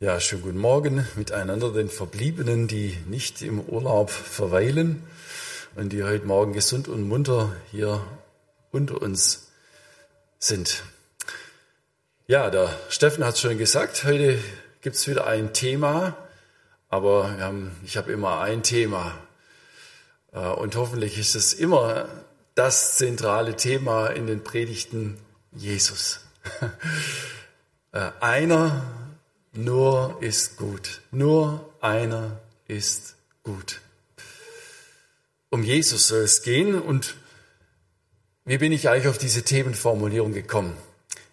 Ja, schönen guten Morgen miteinander, den Verbliebenen, die nicht im Urlaub verweilen und die heute Morgen gesund und munter hier unter uns sind. Ja, der Steffen hat es schon gesagt, heute gibt es wieder ein Thema, aber haben, ich habe immer ein Thema äh, und hoffentlich ist es immer das zentrale Thema in den Predigten Jesus. Äh, einer nur ist gut. Nur einer ist gut. Um Jesus soll es gehen und wie bin ich eigentlich auf diese Themenformulierung gekommen?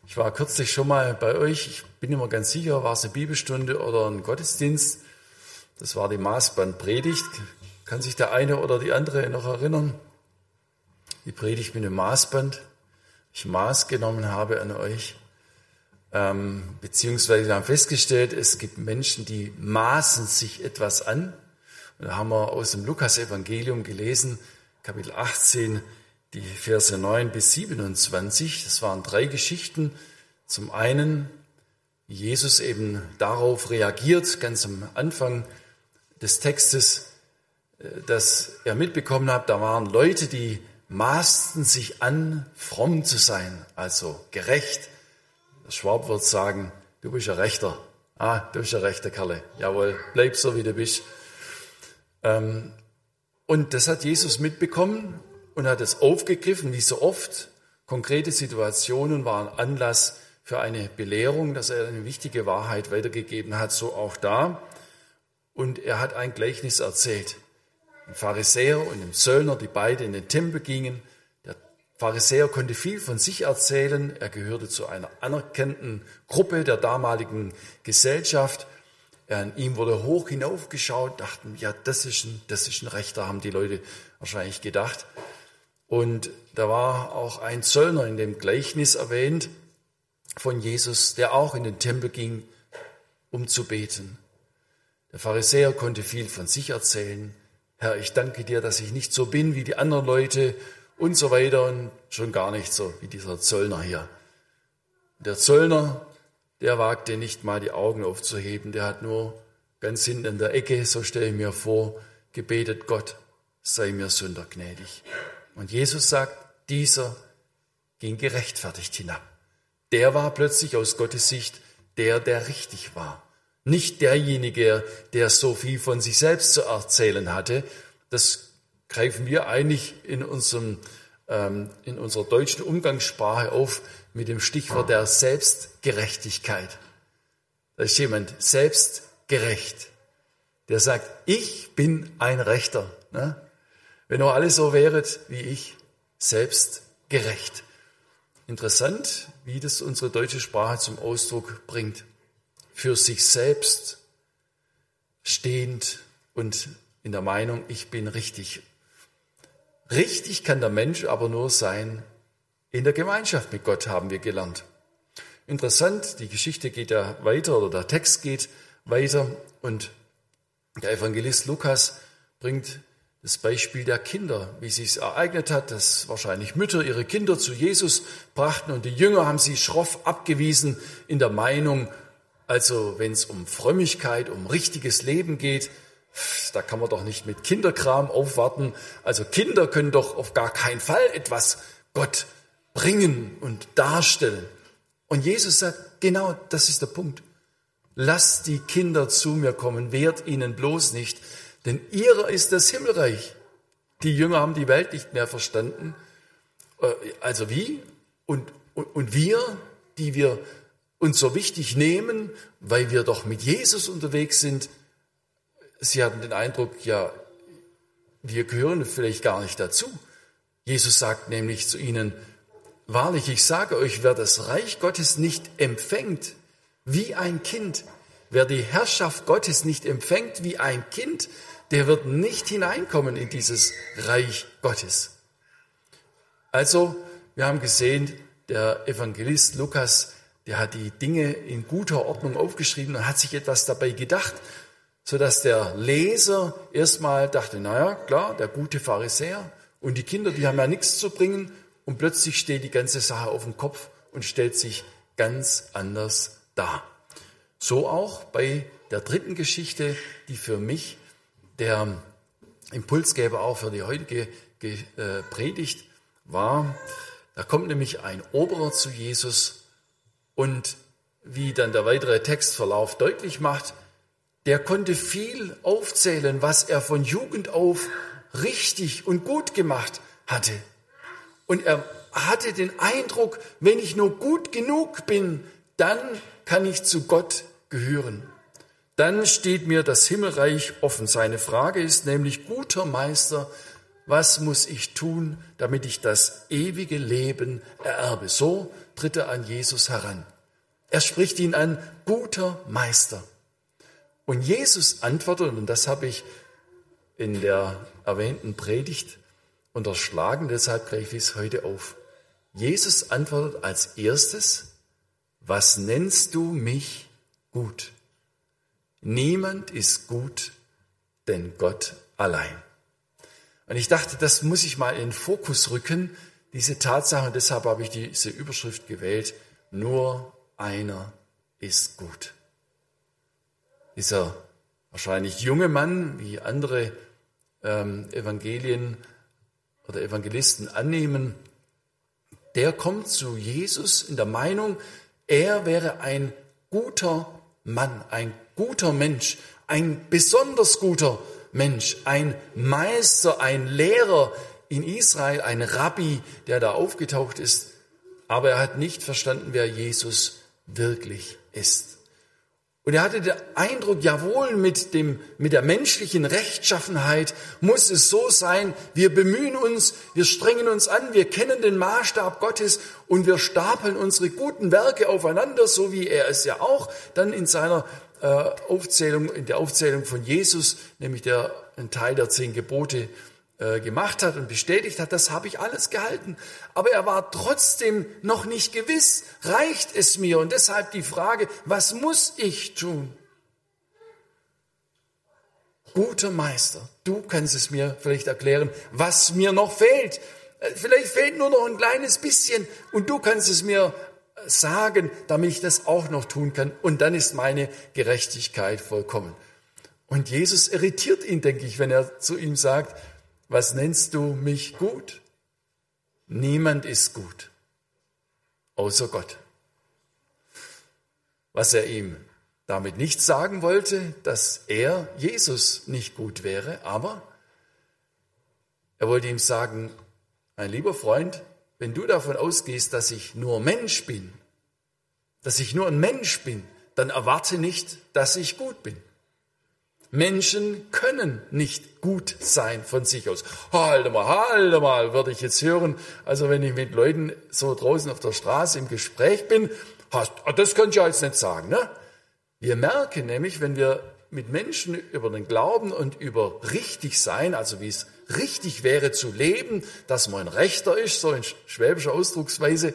Ich war kürzlich schon mal bei euch, ich bin immer ganz sicher, war es eine Bibelstunde oder ein Gottesdienst. Das war die Maßbandpredigt. Kann sich der eine oder die andere noch erinnern? Die Predigt mit dem Maßband. Ich Maß genommen habe an euch. Ähm, beziehungsweise wir haben festgestellt, es gibt Menschen, die maßen sich etwas an. Und da haben wir aus dem Lukas-Evangelium gelesen, Kapitel 18, die Verse 9 bis 27. Das waren drei Geschichten. Zum einen, wie Jesus eben darauf reagiert, ganz am Anfang des Textes, äh, dass er mitbekommen hat, da waren Leute, die maßten sich an, fromm zu sein, also gerecht, der Schwab wird sagen, du bist ein Rechter. Ah, du bist ein rechter Kerle. Jawohl, bleib so, wie du bist. Ähm, und das hat Jesus mitbekommen und hat es aufgegriffen, wie so oft. Konkrete Situationen waren Anlass für eine Belehrung, dass er eine wichtige Wahrheit weitergegeben hat, so auch da. Und er hat ein Gleichnis erzählt. Ein Pharisäer und ein Zöllner, die beide in den Tempel gingen, Pharisäer konnte viel von sich erzählen. Er gehörte zu einer anerkannten Gruppe der damaligen Gesellschaft. An ihm wurde hoch hinaufgeschaut, dachten, ja, das ist ein, das ist ein Rechter, haben die Leute wahrscheinlich gedacht. Und da war auch ein Zöllner in dem Gleichnis erwähnt von Jesus, der auch in den Tempel ging, um zu beten. Der Pharisäer konnte viel von sich erzählen. Herr, ich danke dir, dass ich nicht so bin wie die anderen Leute und so weiter und schon gar nicht so wie dieser Zöllner hier. Der Zöllner, der wagte nicht mal die Augen aufzuheben, der hat nur ganz hinten in der Ecke, so stelle ich mir vor, gebetet, Gott, sei mir Sünder gnädig. Und Jesus sagt, dieser ging gerechtfertigt hinab. Der war plötzlich aus Gottes Sicht der, der richtig war. Nicht derjenige, der so viel von sich selbst zu erzählen hatte. Das greifen wir eigentlich in, unserem, ähm, in unserer deutschen Umgangssprache auf mit dem Stichwort der Selbstgerechtigkeit. Da ist jemand selbstgerecht, der sagt, ich bin ein Rechter. Ne? Wenn nur alle so wäret wie ich, selbstgerecht. Interessant, wie das unsere deutsche Sprache zum Ausdruck bringt. Für sich selbst stehend und in der Meinung, ich bin richtig Richtig kann der Mensch aber nur sein in der Gemeinschaft mit Gott, haben wir gelernt. Interessant, die Geschichte geht ja weiter oder der Text geht weiter und der Evangelist Lukas bringt das Beispiel der Kinder, wie es ereignet hat, dass wahrscheinlich Mütter ihre Kinder zu Jesus brachten und die Jünger haben sie schroff abgewiesen in der Meinung, also wenn es um Frömmigkeit, um richtiges Leben geht, da kann man doch nicht mit Kinderkram aufwarten. Also Kinder können doch auf gar keinen Fall etwas Gott bringen und darstellen. Und Jesus sagt, genau das ist der Punkt. Lasst die Kinder zu mir kommen, wehrt ihnen bloß nicht, denn ihrer ist das Himmelreich. Die Jünger haben die Welt nicht mehr verstanden. Äh, also wie? Und, und, und wir, die wir uns so wichtig nehmen, weil wir doch mit Jesus unterwegs sind, sie hatten den Eindruck, ja, wir gehören vielleicht gar nicht dazu. Jesus sagt nämlich zu ihnen, wahrlich, ich sage euch, wer das Reich Gottes nicht empfängt wie ein Kind, wer die Herrschaft Gottes nicht empfängt wie ein Kind, der wird nicht hineinkommen in dieses Reich Gottes. Also, wir haben gesehen, der Evangelist Lukas, der hat die Dinge in guter Ordnung aufgeschrieben und hat sich etwas dabei gedacht so dass der Leser erstmal dachte, naja, klar, der gute Pharisäer und die Kinder, die haben ja nichts zu bringen und plötzlich steht die ganze Sache auf dem Kopf und stellt sich ganz anders dar. So auch bei der dritten Geschichte, die für mich der Impulsgeber auch für die heutige äh, Predigt war. Da kommt nämlich ein Oberer zu Jesus und wie dann der weitere Textverlauf deutlich macht, der konnte viel aufzählen, was er von Jugend auf richtig und gut gemacht hatte. Und er hatte den Eindruck, wenn ich nur gut genug bin, dann kann ich zu Gott gehören. Dann steht mir das Himmelreich offen. Seine Frage ist nämlich, guter Meister, was muss ich tun, damit ich das ewige Leben ererbe? So tritt er an Jesus heran. Er spricht ihn an, guter Meister. Und Jesus antwortet, und das habe ich in der erwähnten Predigt unterschlagen, deshalb greife ich es heute auf. Jesus antwortet als erstes, was nennst du mich gut? Niemand ist gut, denn Gott allein. Und ich dachte, das muss ich mal in den Fokus rücken, diese Tatsache, und deshalb habe ich diese Überschrift gewählt, nur einer ist gut. Dieser wahrscheinlich junge Mann, wie andere ähm, Evangelien oder Evangelisten annehmen, der kommt zu Jesus in der Meinung, er wäre ein guter Mann, ein guter Mensch, ein besonders guter Mensch, ein Meister, ein Lehrer in Israel, ein Rabbi, der da aufgetaucht ist, aber er hat nicht verstanden, wer Jesus wirklich ist. Und er hatte den Eindruck, jawohl, mit, dem, mit der menschlichen Rechtschaffenheit muss es so sein, wir bemühen uns, wir strengen uns an, wir kennen den Maßstab Gottes und wir stapeln unsere guten Werke aufeinander, so wie er es ja auch dann in seiner äh, Aufzählung, in der Aufzählung von Jesus, nämlich der ein Teil der zehn Gebote äh, gemacht hat und bestätigt hat, das habe ich alles gehalten. Aber er war trotzdem noch nicht gewiss, reicht es mir? Und deshalb die Frage, was muss ich tun? Guter Meister, du kannst es mir vielleicht erklären, was mir noch fehlt. Äh, vielleicht fehlt nur noch ein kleines bisschen und du kannst es mir sagen, damit ich das auch noch tun kann. Und dann ist meine Gerechtigkeit vollkommen. Und Jesus irritiert ihn, denke ich, wenn er zu ihm sagt, was nennst du mich gut? Niemand ist gut, außer Gott. Was er ihm damit nicht sagen wollte, dass er, Jesus, nicht gut wäre, aber er wollte ihm sagen, mein lieber Freund, wenn du davon ausgehst, dass ich nur Mensch bin, dass ich nur ein Mensch bin, dann erwarte nicht, dass ich gut bin. Menschen können nicht gut sein von sich aus. Halte mal, halte mal, würde ich jetzt hören. Also wenn ich mit Leuten so draußen auf der Straße im Gespräch bin, hast, ah, das könnt ihr jetzt nicht sagen. Ne? Wir merken nämlich, wenn wir mit Menschen über den Glauben und über richtig sein, also wie es richtig wäre zu leben, dass man ein Rechter ist, so in schwäbischer Ausdrucksweise,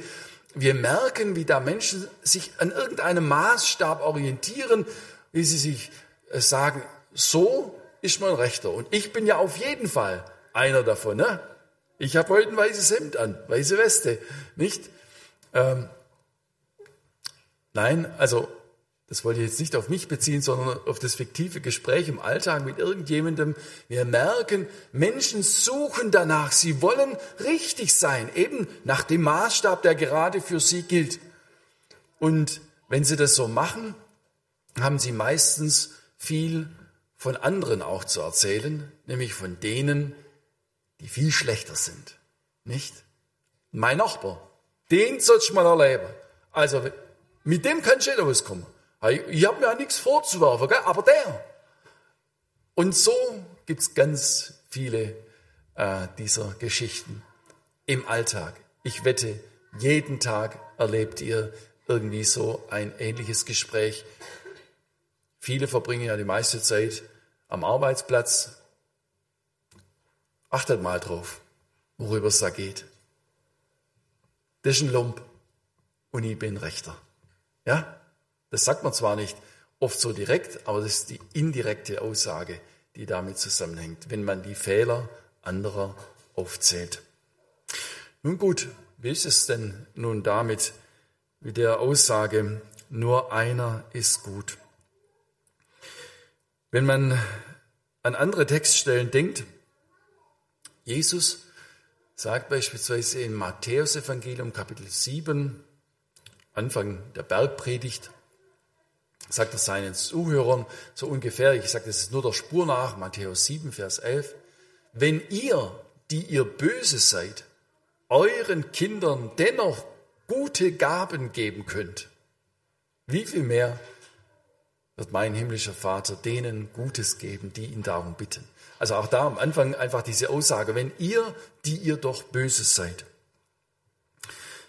wir merken, wie da Menschen sich an irgendeinem Maßstab orientieren, wie sie sich äh, sagen, so ist man Rechter. Und ich bin ja auf jeden Fall einer davon. Ne? Ich habe heute ein weißes Hemd an, weiße Weste, nicht? Ähm, nein, also das wollte ich jetzt nicht auf mich beziehen, sondern auf das fiktive Gespräch im Alltag mit irgendjemandem. Wir merken, Menschen suchen danach, sie wollen richtig sein, eben nach dem Maßstab, der gerade für sie gilt. Und wenn sie das so machen, haben sie meistens viel von anderen auch zu erzählen, nämlich von denen, die viel schlechter sind. Nicht? Mein Nachbar, den sollst du mal erleben. Also mit dem kannst du nicht auskommen. Ich habe mir ja nichts vorzuwerfen, gell? aber der. Und so gibt's ganz viele äh, dieser Geschichten im Alltag. Ich wette, jeden Tag erlebt ihr irgendwie so ein ähnliches Gespräch. Viele verbringen ja die meiste Zeit am Arbeitsplatz. Achtet mal drauf, worüber es da geht. Das ist ein Lump und ich bin Rechter. Ja? Das sagt man zwar nicht oft so direkt, aber das ist die indirekte Aussage, die damit zusammenhängt, wenn man die Fehler anderer aufzählt. Nun gut, wie ist es denn nun damit, mit der Aussage, nur einer ist gut. Wenn man an andere Textstellen denkt, Jesus sagt beispielsweise im Matthäusevangelium Kapitel 7, Anfang der Bergpredigt, sagt er seinen Zuhörern so ungefähr, ich sage das ist nur der Spur nach, Matthäus 7, Vers 11, wenn ihr, die ihr böse seid, euren Kindern dennoch gute Gaben geben könnt, wie viel mehr wird mein himmlischer Vater denen Gutes geben, die ihn darum bitten. Also auch da am Anfang einfach diese Aussage, wenn ihr, die ihr doch Böses seid.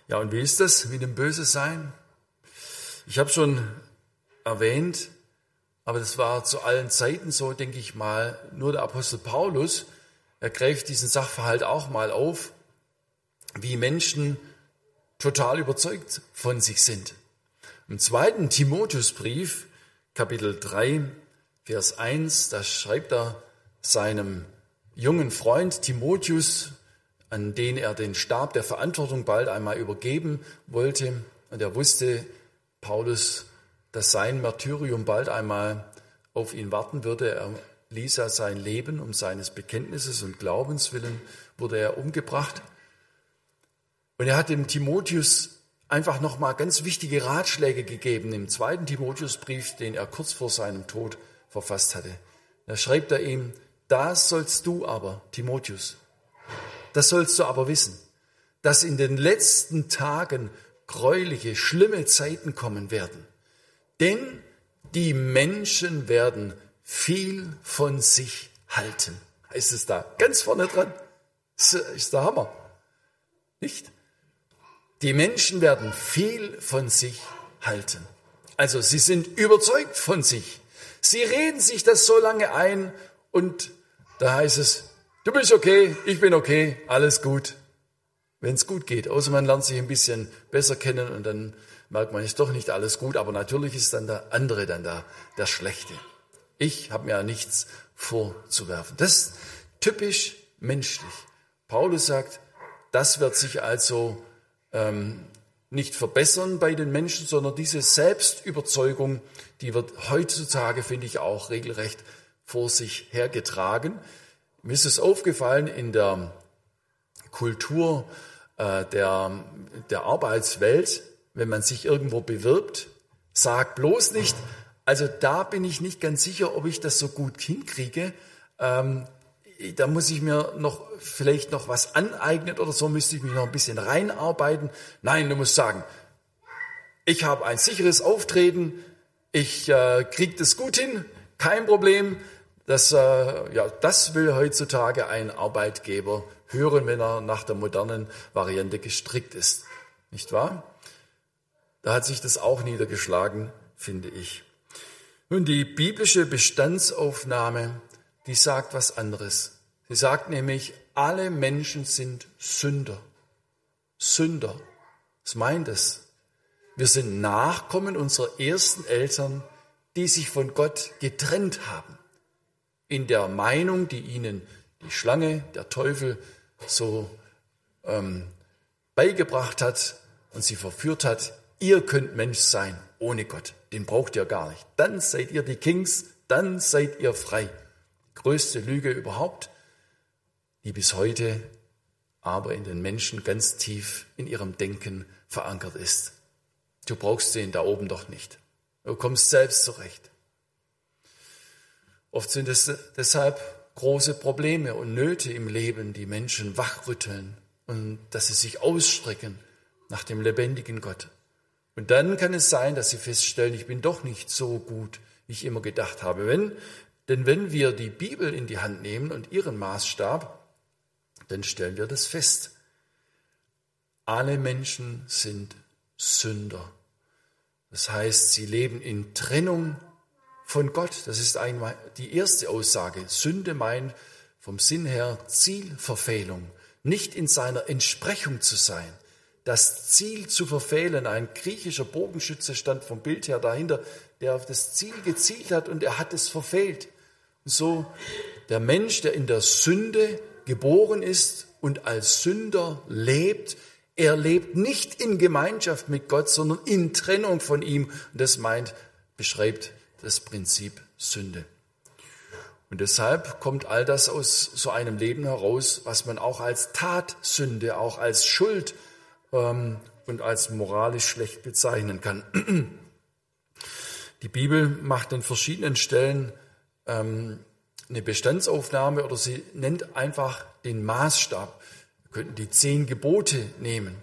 Ja, und wie ist das mit dem Böse sein? Ich habe schon erwähnt, aber das war zu allen Zeiten so, denke ich mal, nur der Apostel Paulus, er greift diesen Sachverhalt auch mal auf, wie Menschen total überzeugt von sich sind. Im zweiten Timotheusbrief, Kapitel 3, Vers 1, da schreibt er seinem jungen Freund Timotheus, an den er den Stab der Verantwortung bald einmal übergeben wollte. Und er wusste, Paulus dass sein Martyrium bald einmal auf ihn warten würde. Er ließ er sein Leben um seines Bekenntnisses und Glaubens willen, wurde er umgebracht. Und er hat dem Timotheus einfach nochmal ganz wichtige Ratschläge gegeben im zweiten Timotheusbrief, den er kurz vor seinem Tod verfasst hatte. Da schreibt er ihm, das sollst du aber, Timotheus, das sollst du aber wissen, dass in den letzten Tagen gräuliche, schlimme Zeiten kommen werden. Denn die Menschen werden viel von sich halten. Heißt es da ganz vorne dran? Ist der Hammer. Nicht? Die Menschen werden viel von sich halten. Also sie sind überzeugt von sich. Sie reden sich das so lange ein und da heißt es, du bist okay, ich bin okay, alles gut. Wenn es gut geht, außer man lernt sich ein bisschen besser kennen und dann merkt man, ist doch nicht alles gut, aber natürlich ist dann der andere dann da, der Schlechte. Ich habe mir ja nichts vorzuwerfen. Das ist typisch menschlich. Paulus sagt, das wird sich also ähm, nicht verbessern bei den Menschen, sondern diese Selbstüberzeugung, die wird heutzutage, finde ich, auch regelrecht vor sich hergetragen. Mir ist es aufgefallen in der Kultur äh, der, der Arbeitswelt, wenn man sich irgendwo bewirbt, sag bloß nicht, also da bin ich nicht ganz sicher, ob ich das so gut hinkriege. Ähm, da muss ich mir noch vielleicht noch was aneignen oder so, müsste ich mich noch ein bisschen reinarbeiten. Nein, du musst sagen, ich habe ein sicheres Auftreten, ich äh, kriege das gut hin, kein Problem. Das, äh, ja, das will heutzutage ein Arbeitgeber hören, wenn er nach der modernen Variante gestrickt ist. Nicht wahr? Da hat sich das auch niedergeschlagen, finde ich. Nun, die biblische Bestandsaufnahme, die sagt was anderes. Sie sagt nämlich, alle Menschen sind Sünder. Sünder. Was meint es? Wir sind Nachkommen unserer ersten Eltern, die sich von Gott getrennt haben. In der Meinung, die ihnen die Schlange, der Teufel so ähm, beigebracht hat und sie verführt hat, ihr könnt Mensch sein ohne Gott. Den braucht ihr gar nicht. Dann seid ihr die Kings, dann seid ihr frei. Größte Lüge überhaupt, die bis heute aber in den Menschen ganz tief in ihrem Denken verankert ist. Du brauchst den da oben doch nicht. Du kommst selbst zurecht. Oft sind es deshalb große Probleme und Nöte im Leben, die Menschen wachrütteln und dass sie sich ausstrecken nach dem lebendigen Gott. Und dann kann es sein, dass sie feststellen, ich bin doch nicht so gut, wie ich immer gedacht habe. Wenn, denn wenn wir die Bibel in die Hand nehmen und ihren Maßstab, dann stellen wir das fest. Alle Menschen sind Sünder. Das heißt, sie leben in Trennung von Gott. Das ist einmal die erste Aussage. Sünde meint vom Sinn her Zielverfehlung, nicht in seiner Entsprechung zu sein das Ziel zu verfehlen. Ein griechischer Bogenschütze stand vom Bild her dahinter, der auf das Ziel gezielt hat und er hat es verfehlt. So der Mensch, der in der Sünde geboren ist und als Sünder lebt, Er lebt nicht in Gemeinschaft mit Gott, sondern in Trennung von ihm. Und das meint, beschreibt das Prinzip Sünde. Und deshalb kommt all das aus so einem Leben heraus, was man auch als Tatsünde, auch als Schuld ähm, und als moralisch schlecht bezeichnen kann. Die Bibel macht an verschiedenen Stellen ähm, eine Bestandsaufnahme oder sie nennt einfach den Maßstab. Wir könnten die zehn Gebote nehmen.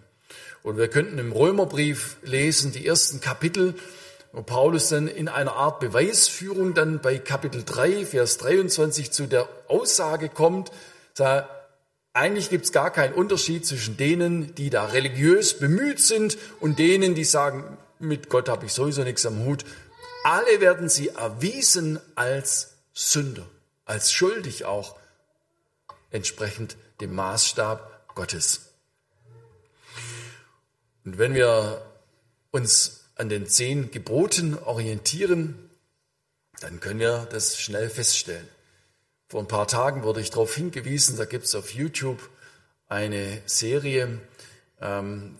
Und wir könnten im Römerbrief lesen, die ersten Kapitel, wo Paulus dann in einer Art Beweisführung dann bei Kapitel 3, Vers 23 zu der Aussage kommt, sagt, eigentlich gibt es gar keinen Unterschied zwischen denen, die da religiös bemüht sind und denen, die sagen, mit Gott habe ich sowieso nichts am Hut. Alle werden sie erwiesen als Sünder, als schuldig auch, entsprechend dem Maßstab Gottes. Und wenn wir uns an den zehn Geboten orientieren, dann können wir das schnell feststellen. Vor ein paar Tagen wurde ich darauf hingewiesen, da gibt es auf YouTube eine Serie, ähm,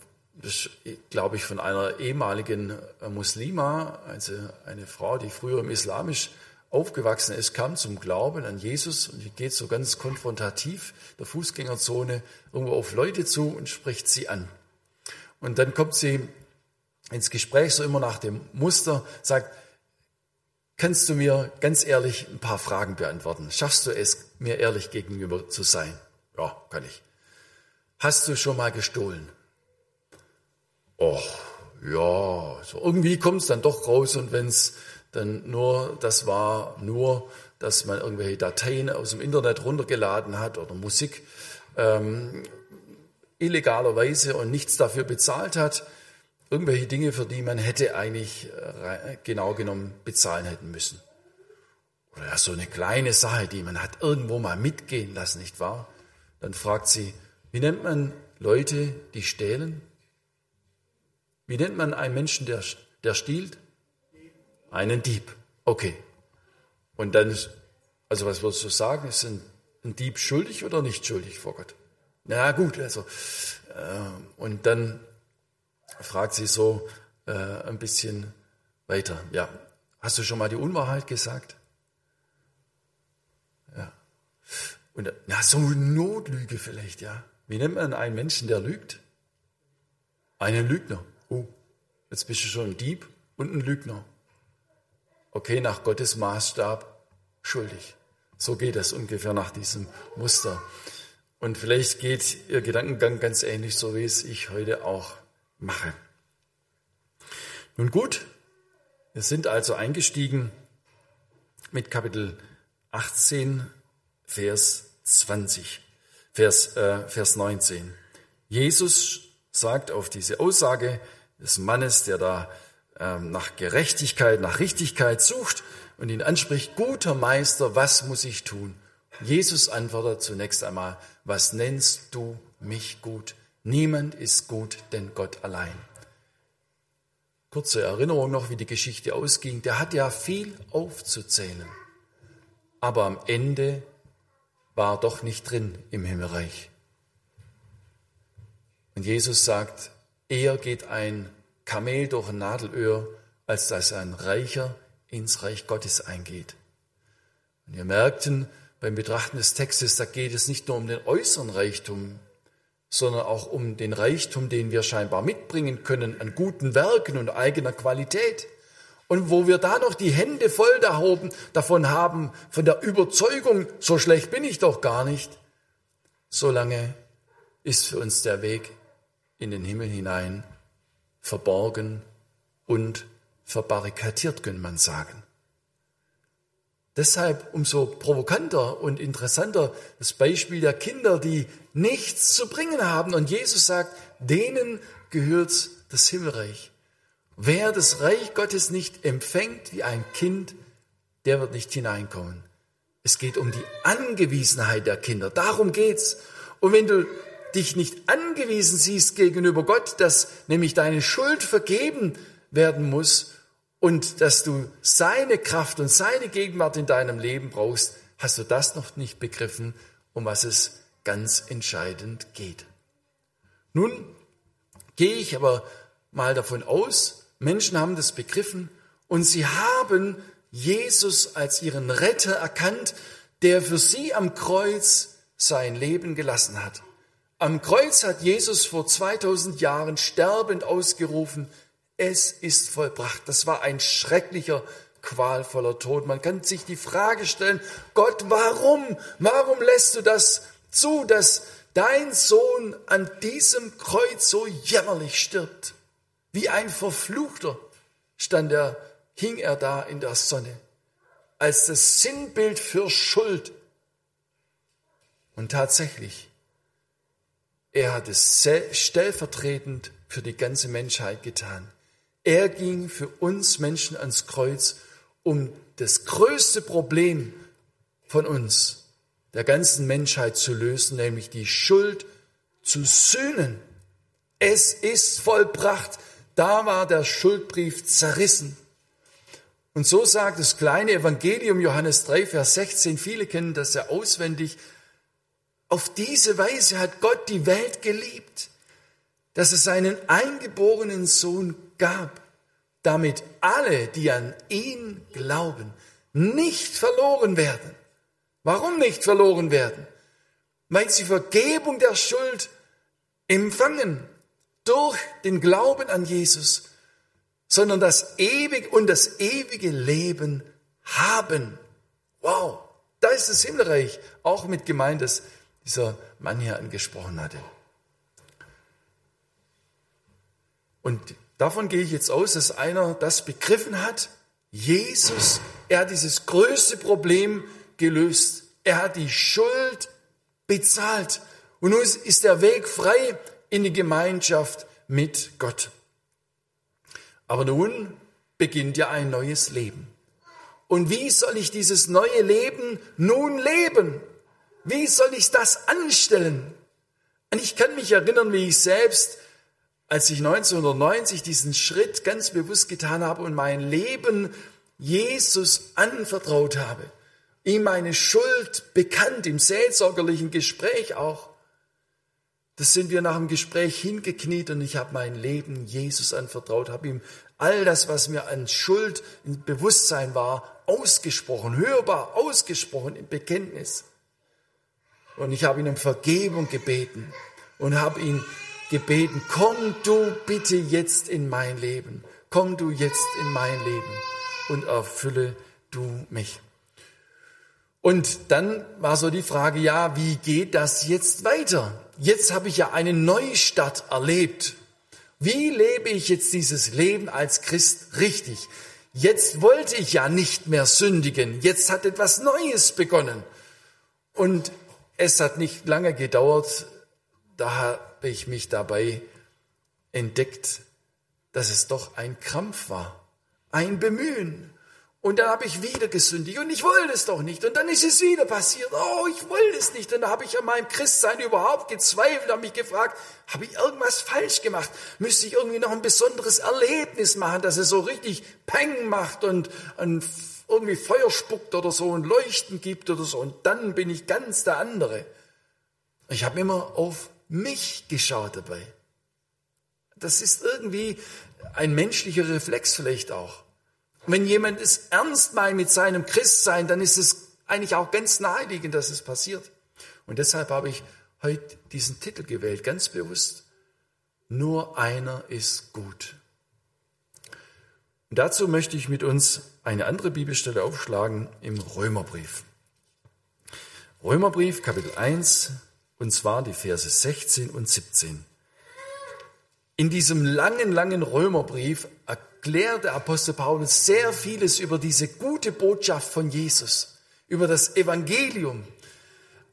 glaube ich, von einer ehemaligen äh, Muslima, also eine Frau, die früher im Islamisch aufgewachsen ist, kam zum Glauben an Jesus und geht so ganz konfrontativ der Fußgängerzone irgendwo auf Leute zu und spricht sie an. Und dann kommt sie ins Gespräch so immer nach dem Muster, sagt, kannst du mir ganz ehrlich ein paar Fragen beantworten? Schaffst du es, mir ehrlich gegenüber zu sein? Ja, kann ich. Hast du schon mal gestohlen? Oh, ja, so irgendwie kommt es dann doch raus und wenn es dann nur, das war nur, dass man irgendwelche Dateien aus dem Internet runtergeladen hat oder Musik ähm, illegalerweise und nichts dafür bezahlt hat, irgendwelche Dinge, für die man hätte eigentlich äh, genau genommen bezahlen hätten müssen. Oder so eine kleine Sache, die man hat irgendwo mal mitgehen lassen, nicht wahr? Dann fragt sie, wie nennt man Leute, die stehlen? Wie nennt man einen Menschen, der, der stiehlt? Einen Dieb. Okay. Und dann, also was würdest du sagen, ist ein, ein Dieb schuldig oder nicht schuldig vor Gott? Na gut, also, äh, und dann fragt sie so äh, ein bisschen weiter. Ja, hast du schon mal die Unwahrheit gesagt? Ja. Und na, so eine Notlüge vielleicht, ja. Wie nennt man einen Menschen, der lügt? Einen Lügner. Oh, jetzt bist du schon ein Dieb und ein Lügner. Okay, nach Gottes Maßstab schuldig. So geht das ungefähr nach diesem Muster. Und vielleicht geht Ihr Gedankengang ganz ähnlich, so wie es ich heute auch mache. Nun gut, wir sind also eingestiegen mit Kapitel 18, Vers 20, Vers, äh, Vers 19. Jesus sagt auf diese Aussage des Mannes, der da ähm, nach Gerechtigkeit, nach Richtigkeit sucht und ihn anspricht, guter Meister, was muss ich tun? Jesus antwortet zunächst einmal, was nennst du mich gut? Niemand ist gut, denn Gott allein. Kurze Erinnerung noch, wie die Geschichte ausging. Der hat ja viel aufzuzählen. Aber am Ende war doch nicht drin im Himmelreich. Und Jesus sagt, eher geht ein Kamel durch ein Nadelöhr, als dass ein Reicher ins Reich Gottes eingeht. Und wir merkten beim Betrachten des Textes, da geht es nicht nur um den äußeren Reichtum, sondern auch um den Reichtum, den wir scheinbar mitbringen können an guten Werken und eigener Qualität. Und wo wir da noch die Hände voll davon haben, von der Überzeugung, so schlecht bin ich doch gar nicht, solange ist für uns der Weg in den Himmel hinein verborgen und verbarrikadiert, könnte man sagen. Deshalb umso provokanter und interessanter das Beispiel der Kinder, die nichts zu bringen haben. Und Jesus sagt, denen gehört das Himmelreich. Wer das Reich Gottes nicht empfängt wie ein Kind, der wird nicht hineinkommen. Es geht um die Angewiesenheit der Kinder. Darum geht's. Und wenn du dich nicht angewiesen siehst gegenüber Gott, dass nämlich deine Schuld vergeben werden muss und dass du seine Kraft und seine Gegenwart in deinem Leben brauchst, hast du das noch nicht begriffen, um was es ganz entscheidend geht. Nun, gehe ich aber mal davon aus, Menschen haben das begriffen und sie haben Jesus als ihren Retter erkannt, der für sie am Kreuz sein Leben gelassen hat. Am Kreuz hat Jesus vor 2000 Jahren sterbend ausgerufen, es ist vollbracht. Das war ein schrecklicher, qualvoller Tod. Man kann sich die Frage stellen, Gott, warum, warum lässt du das zu, dass dein Sohn an diesem Kreuz so jämmerlich stirbt? Wie ein Verfluchter stand er, hing er da in der Sonne, als das Sinnbild für Schuld. Und tatsächlich, er hat es stellvertretend für die ganze Menschheit getan. Er ging für uns Menschen ans Kreuz, um das größte Problem von uns, der ganzen Menschheit zu lösen, nämlich die Schuld zu sühnen. Es ist vollbracht. Da war der Schuldbrief zerrissen. Und so sagt das kleine Evangelium Johannes 3, Vers 16, viele kennen das ja auswendig, auf diese Weise hat Gott die Welt geliebt, dass es seinen eingeborenen Sohn gab, damit alle, die an ihn glauben, nicht verloren werden. Warum nicht verloren werden? Weil sie Vergebung der Schuld empfangen durch den Glauben an Jesus, sondern das ewig und das ewige Leben haben. Wow, da ist das Himmelreich auch mit gemeint, das dieser Mann hier angesprochen hatte. Und davon gehe ich jetzt aus, dass einer das begriffen hat. Jesus, er hat dieses größte Problem gelöst. Er hat die Schuld bezahlt. Und nun ist der Weg frei in die Gemeinschaft mit Gott. Aber nun beginnt ja ein neues Leben. Und wie soll ich dieses neue Leben nun leben? Wie soll ich das anstellen? Und ich kann mich erinnern, wie ich selbst, als ich 1990 diesen Schritt ganz bewusst getan habe und mein Leben Jesus anvertraut habe, ihm meine Schuld bekannt, im seelsorgerlichen Gespräch auch, das sind wir nach dem Gespräch hingekniet und ich habe mein Leben Jesus anvertraut, habe ihm all das, was mir an Schuld im Bewusstsein war, ausgesprochen, hörbar ausgesprochen im Bekenntnis. Und ich habe ihn um Vergebung gebeten und habe ihn gebeten, komm du bitte jetzt in mein Leben, komm du jetzt in mein Leben und erfülle du mich. Und dann war so die Frage, ja, wie geht das jetzt weiter? Jetzt habe ich ja eine Neustart erlebt. Wie lebe ich jetzt dieses Leben als Christ richtig? Jetzt wollte ich ja nicht mehr sündigen. Jetzt hat etwas Neues begonnen. Und es hat nicht lange gedauert, da habe ich mich dabei entdeckt, dass es doch ein Krampf war, ein Bemühen, und dann habe ich wieder gesündigt und ich wollte es doch nicht. Und dann ist es wieder passiert. Oh, ich wollte es nicht. Und da habe ich an meinem Christsein überhaupt gezweifelt, habe mich gefragt, habe ich irgendwas falsch gemacht? Müsste ich irgendwie noch ein besonderes Erlebnis machen, dass es so richtig Peng macht und, und irgendwie Feuer spuckt oder so und Leuchten gibt oder so. Und dann bin ich ganz der andere. Ich habe immer auf mich geschaut dabei. Das ist irgendwie ein menschlicher Reflex vielleicht auch. Wenn jemand es ernst meint mit seinem Christsein, dann ist es eigentlich auch ganz naheliegend, dass es passiert. Und deshalb habe ich heute diesen Titel gewählt, ganz bewusst. Nur einer ist gut. Und dazu möchte ich mit uns eine andere Bibelstelle aufschlagen im Römerbrief. Römerbrief Kapitel 1 und zwar die Verse 16 und 17. In diesem langen, langen Römerbrief erklärt der Apostel Paulus sehr vieles über diese gute Botschaft von Jesus, über das Evangelium.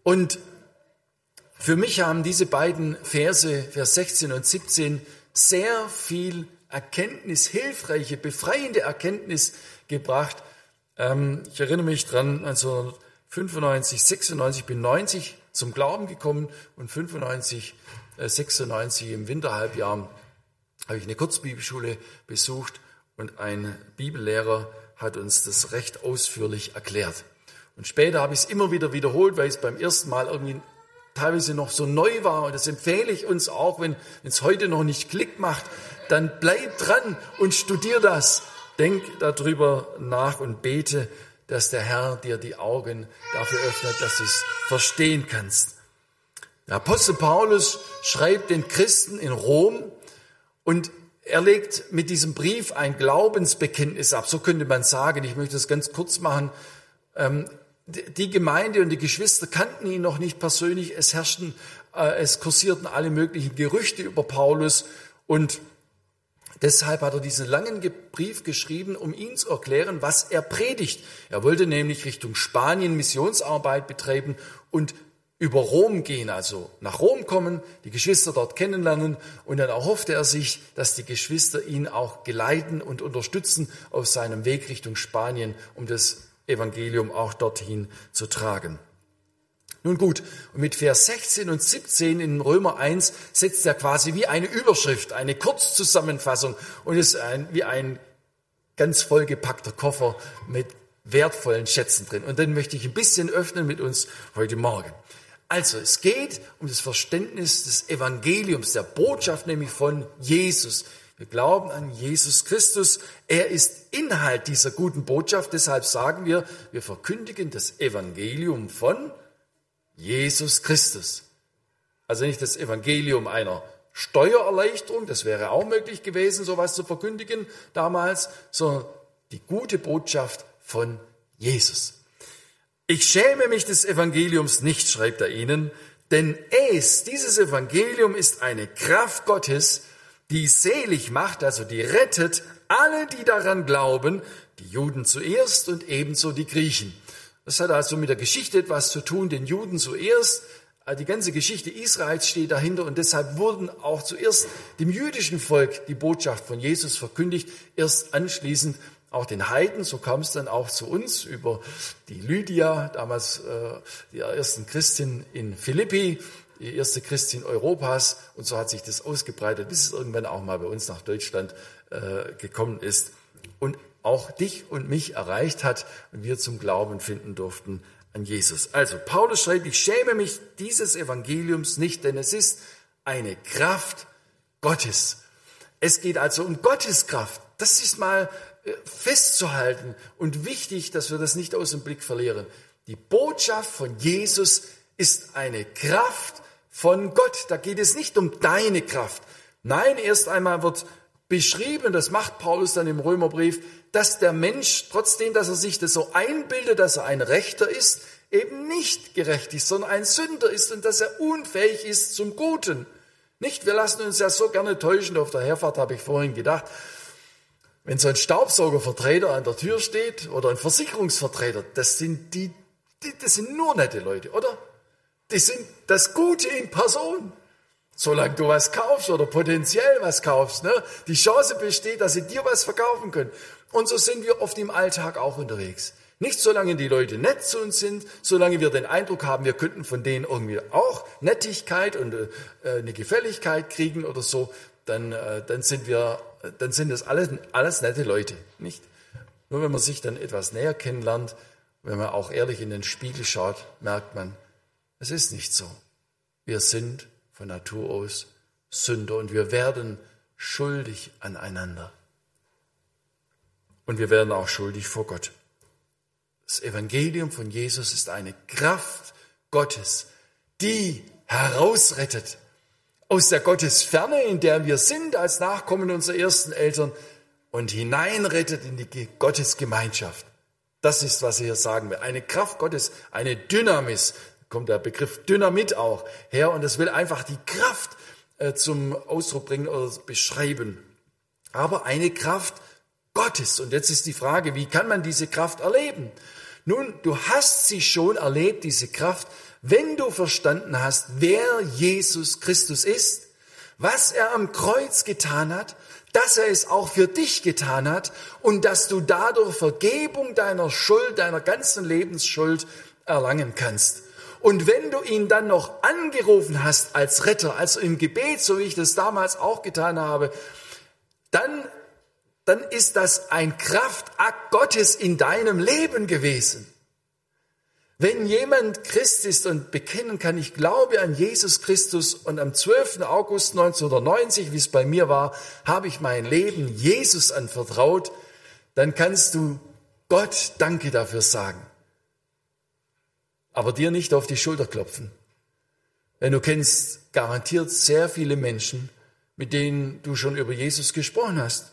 Und für mich haben diese beiden Verse, Vers 16 und 17, sehr viel Erkenntnis, hilfreiche, befreiende Erkenntnis gebracht. Ähm, ich erinnere mich dran, 1995, 96, bin 90 zum Glauben gekommen und 95, 96 im Winterhalbjahr habe ich eine Kurzbibelschule besucht und ein Bibellehrer hat uns das recht ausführlich erklärt. Und später habe ich es immer wieder wiederholt, weil es beim ersten Mal irgendwie teilweise noch so neu war. Und das empfehle ich uns auch, wenn es heute noch nicht Klick macht, dann bleib dran und studier das. Denk darüber nach und bete, dass der Herr dir die Augen dafür öffnet, dass du es verstehen kannst. Der Apostel Paulus schreibt den Christen in Rom und er legt mit diesem Brief ein Glaubensbekenntnis ab. So könnte man sagen. Ich möchte es ganz kurz machen. Ähm, die Gemeinde und die Geschwister kannten ihn noch nicht persönlich. Es herrschten, äh, es kursierten alle möglichen Gerüchte über Paulus und deshalb hat er diesen langen Brief geschrieben, um ihn zu erklären, was er predigt. Er wollte nämlich Richtung Spanien Missionsarbeit betreiben und über Rom gehen, also nach Rom kommen, die Geschwister dort kennenlernen und dann erhoffte er sich, dass die Geschwister ihn auch geleiten und unterstützen auf seinem Weg Richtung Spanien, um das Evangelium auch dorthin zu tragen. Nun gut, und mit Vers 16 und 17 in Römer 1 setzt er quasi wie eine Überschrift, eine Kurzzusammenfassung und ist ein, wie ein ganz vollgepackter Koffer mit wertvollen Schätzen drin. Und den möchte ich ein bisschen öffnen mit uns heute Morgen. Also, es geht um das Verständnis des Evangeliums, der Botschaft nämlich von Jesus. Wir glauben an Jesus Christus. Er ist Inhalt dieser guten Botschaft. Deshalb sagen wir, wir verkündigen das Evangelium von Jesus Christus. Also nicht das Evangelium einer Steuererleichterung, das wäre auch möglich gewesen, sowas zu verkündigen damals, sondern die gute Botschaft von Jesus. Ich schäme mich des Evangeliums nicht, schreibt er ihnen, denn es, dieses Evangelium ist eine Kraft Gottes, die selig macht, also die rettet alle, die daran glauben, die Juden zuerst und ebenso die Griechen. Das hat also mit der Geschichte etwas zu tun, den Juden zuerst. Die ganze Geschichte Israels steht dahinter und deshalb wurden auch zuerst dem jüdischen Volk die Botschaft von Jesus verkündigt, erst anschließend auch den Heiden. So kam es dann auch zu uns über die Lydia, damals äh, die ersten Christin in Philippi, die erste Christin Europas und so hat sich das ausgebreitet, bis es irgendwann auch mal bei uns nach Deutschland äh, gekommen ist und auch dich und mich erreicht hat und wir zum Glauben finden durften an Jesus. Also Paulus schreibt, ich schäme mich dieses Evangeliums nicht, denn es ist eine Kraft Gottes. Es geht also um Gottes Kraft. Das ist mal festzuhalten und wichtig, dass wir das nicht aus dem Blick verlieren. Die Botschaft von Jesus ist eine Kraft von Gott. Da geht es nicht um deine Kraft. Nein, erst einmal wird beschrieben, das macht Paulus dann im Römerbrief, dass der Mensch, trotzdem, dass er sich das so einbildet, dass er ein Rechter ist, eben nicht gerecht ist, sondern ein Sünder ist und dass er unfähig ist zum Guten. Nicht, wir lassen uns ja so gerne täuschen. Auf der Herfahrt habe ich vorhin gedacht, wenn so ein Staubsaugervertreter an der Tür steht oder ein Versicherungsvertreter, das sind die, die das sind nur nette Leute, oder? Die sind das Gute in Person. Solange du was kaufst oder potenziell was kaufst, ne? die Chance besteht, dass sie dir was verkaufen können. Und so sind wir oft im Alltag auch unterwegs. Nicht solange die Leute nett zu uns sind, solange wir den Eindruck haben, wir könnten von denen irgendwie auch Nettigkeit und äh, eine Gefälligkeit kriegen oder so, dann, äh, dann sind wir, dann sind das alles, alles nette Leute, nicht? Nur wenn man sich dann etwas näher kennenlernt, wenn man auch ehrlich in den Spiegel schaut, merkt man, es ist nicht so. Wir sind von Natur aus Sünder und wir werden schuldig aneinander. Und wir werden auch schuldig vor Gott. Das Evangelium von Jesus ist eine Kraft Gottes, die herausrettet aus der Gottesferne, in der wir sind als Nachkommen unserer ersten Eltern und hineinrettet in die Gottesgemeinschaft. Das ist, was er hier sagen will. Eine Kraft Gottes, eine Dynamis, kommt der Begriff Dynamit auch her und es will einfach die Kraft äh, zum Ausdruck bringen oder beschreiben. Aber eine Kraft Gottes. Und jetzt ist die Frage, wie kann man diese Kraft erleben? Nun, du hast sie schon erlebt, diese Kraft, wenn du verstanden hast, wer Jesus Christus ist, was er am Kreuz getan hat, dass er es auch für dich getan hat und dass du dadurch Vergebung deiner Schuld, deiner ganzen Lebensschuld erlangen kannst. Und wenn du ihn dann noch angerufen hast als Retter, also im Gebet, so wie ich das damals auch getan habe, dann, dann ist das ein Kraftakt Gottes in deinem Leben gewesen. Wenn jemand Christ ist und bekennen kann, ich glaube an Jesus Christus und am 12. August 1990, wie es bei mir war, habe ich mein Leben Jesus anvertraut, dann kannst du Gott Danke dafür sagen. Aber dir nicht auf die Schulter klopfen. Denn du kennst garantiert sehr viele Menschen, mit denen du schon über Jesus gesprochen hast,